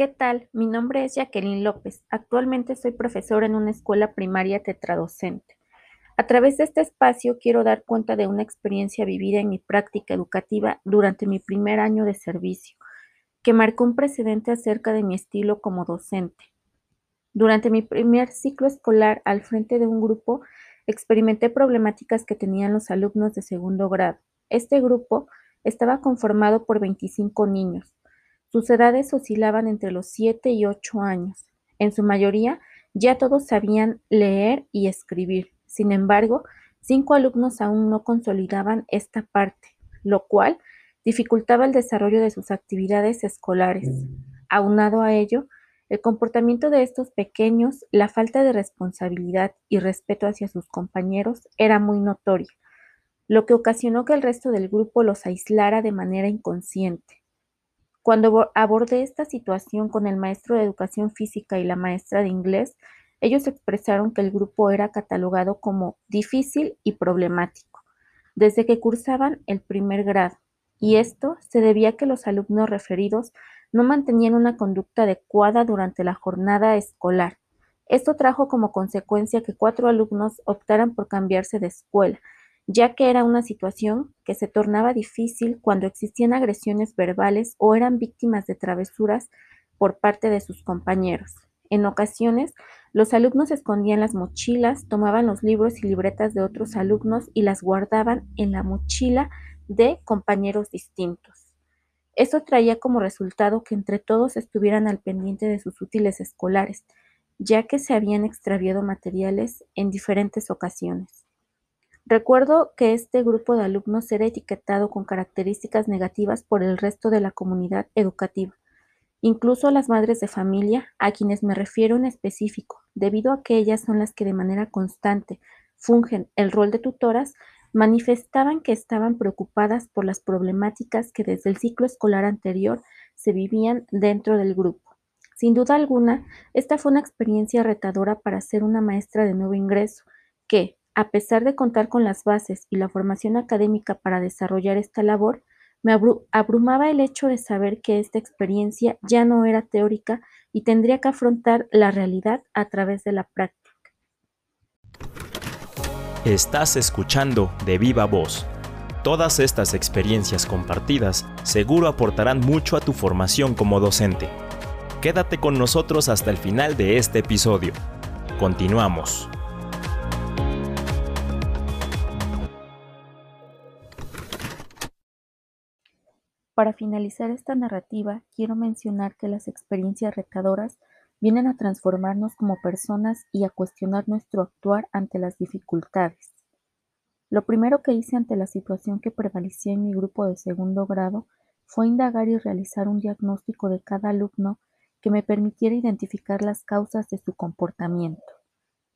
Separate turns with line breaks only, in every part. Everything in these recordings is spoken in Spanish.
¿Qué tal? Mi nombre es Jacqueline López. Actualmente soy profesora en una escuela primaria tetradocente. A través de este espacio quiero dar cuenta de una experiencia vivida en mi práctica educativa durante mi primer año de servicio, que marcó un precedente acerca de mi estilo como docente. Durante mi primer ciclo escolar al frente de un grupo, experimenté problemáticas que tenían los alumnos de segundo grado. Este grupo estaba conformado por 25 niños, sus edades oscilaban entre los siete y ocho años. En su mayoría, ya todos sabían leer y escribir. Sin embargo, cinco alumnos aún no consolidaban esta parte, lo cual dificultaba el desarrollo de sus actividades escolares. Aunado a ello, el comportamiento de estos pequeños, la falta de responsabilidad y respeto hacia sus compañeros era muy notoria, lo que ocasionó que el resto del grupo los aislara de manera inconsciente. Cuando abordé esta situación con el maestro de educación física y la maestra de inglés, ellos expresaron que el grupo era catalogado como difícil y problemático desde que cursaban el primer grado, y esto se debía a que los alumnos referidos no mantenían una conducta adecuada durante la jornada escolar. Esto trajo como consecuencia que cuatro alumnos optaran por cambiarse de escuela, ya que era una situación que se tornaba difícil cuando existían agresiones verbales o eran víctimas de travesuras por parte de sus compañeros. En ocasiones, los alumnos escondían las mochilas, tomaban los libros y libretas de otros alumnos y las guardaban en la mochila de compañeros distintos. Esto traía como resultado que entre todos estuvieran al pendiente de sus útiles escolares, ya que se habían extraviado materiales en diferentes ocasiones. Recuerdo que este grupo de alumnos era etiquetado con características negativas por el resto de la comunidad educativa, incluso las madres de familia, a quienes me refiero en específico, debido a que ellas son las que de manera constante fungen el rol de tutoras, manifestaban que estaban preocupadas por las problemáticas que desde el ciclo escolar anterior se vivían dentro del grupo. Sin duda alguna, esta fue una experiencia retadora para ser una maestra de nuevo ingreso, que, a pesar de contar con las bases y la formación académica para desarrollar esta labor, me abrumaba el hecho de saber que esta experiencia ya no era teórica y tendría que afrontar la realidad a través de la práctica.
Estás escuchando de viva voz. Todas estas experiencias compartidas seguro aportarán mucho a tu formación como docente. Quédate con nosotros hasta el final de este episodio. Continuamos.
Para finalizar esta narrativa, quiero mencionar que las experiencias retadoras vienen a transformarnos como personas y a cuestionar nuestro actuar ante las dificultades. Lo primero que hice ante la situación que prevalecía en mi grupo de segundo grado fue indagar y realizar un diagnóstico de cada alumno que me permitiera identificar las causas de su comportamiento,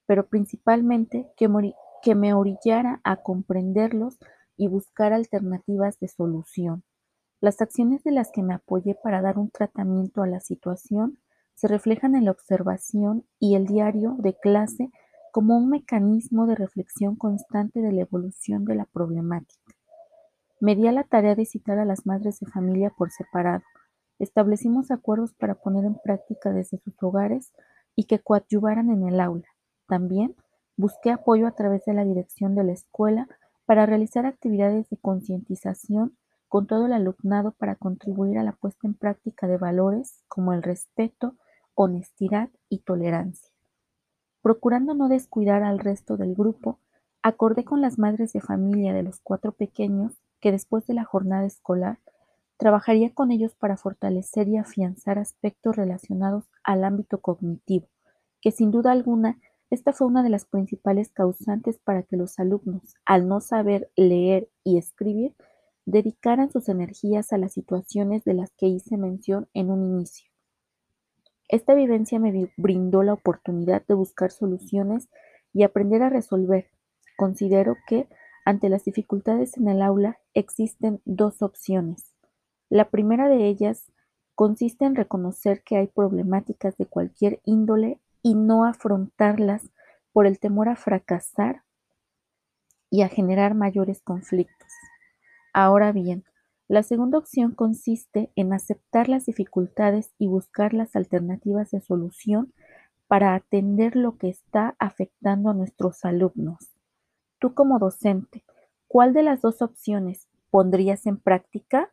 pero principalmente que, que me orillara a comprenderlos y buscar alternativas de solución. Las acciones de las que me apoyé para dar un tratamiento a la situación se reflejan en la observación y el diario de clase como un mecanismo de reflexión constante de la evolución de la problemática. Me di a la tarea de citar a las madres de familia por separado. Establecimos acuerdos para poner en práctica desde sus hogares y que coadyuvaran en el aula. También busqué apoyo a través de la dirección de la escuela para realizar actividades de concientización con todo el alumnado para contribuir a la puesta en práctica de valores como el respeto, honestidad y tolerancia. Procurando no descuidar al resto del grupo, acordé con las madres de familia de los cuatro pequeños que después de la jornada escolar trabajaría con ellos para fortalecer y afianzar aspectos relacionados al ámbito cognitivo, que sin duda alguna esta fue una de las principales causantes para que los alumnos, al no saber leer y escribir, dedicaran sus energías a las situaciones de las que hice mención en un inicio. Esta vivencia me brindó la oportunidad de buscar soluciones y aprender a resolver. Considero que ante las dificultades en el aula existen dos opciones. La primera de ellas consiste en reconocer que hay problemáticas de cualquier índole y no afrontarlas por el temor a fracasar y a generar mayores conflictos. Ahora bien, la segunda opción consiste en aceptar las dificultades y buscar las alternativas de solución para atender lo que está afectando a nuestros alumnos. Tú como docente, ¿cuál de las dos opciones pondrías en práctica?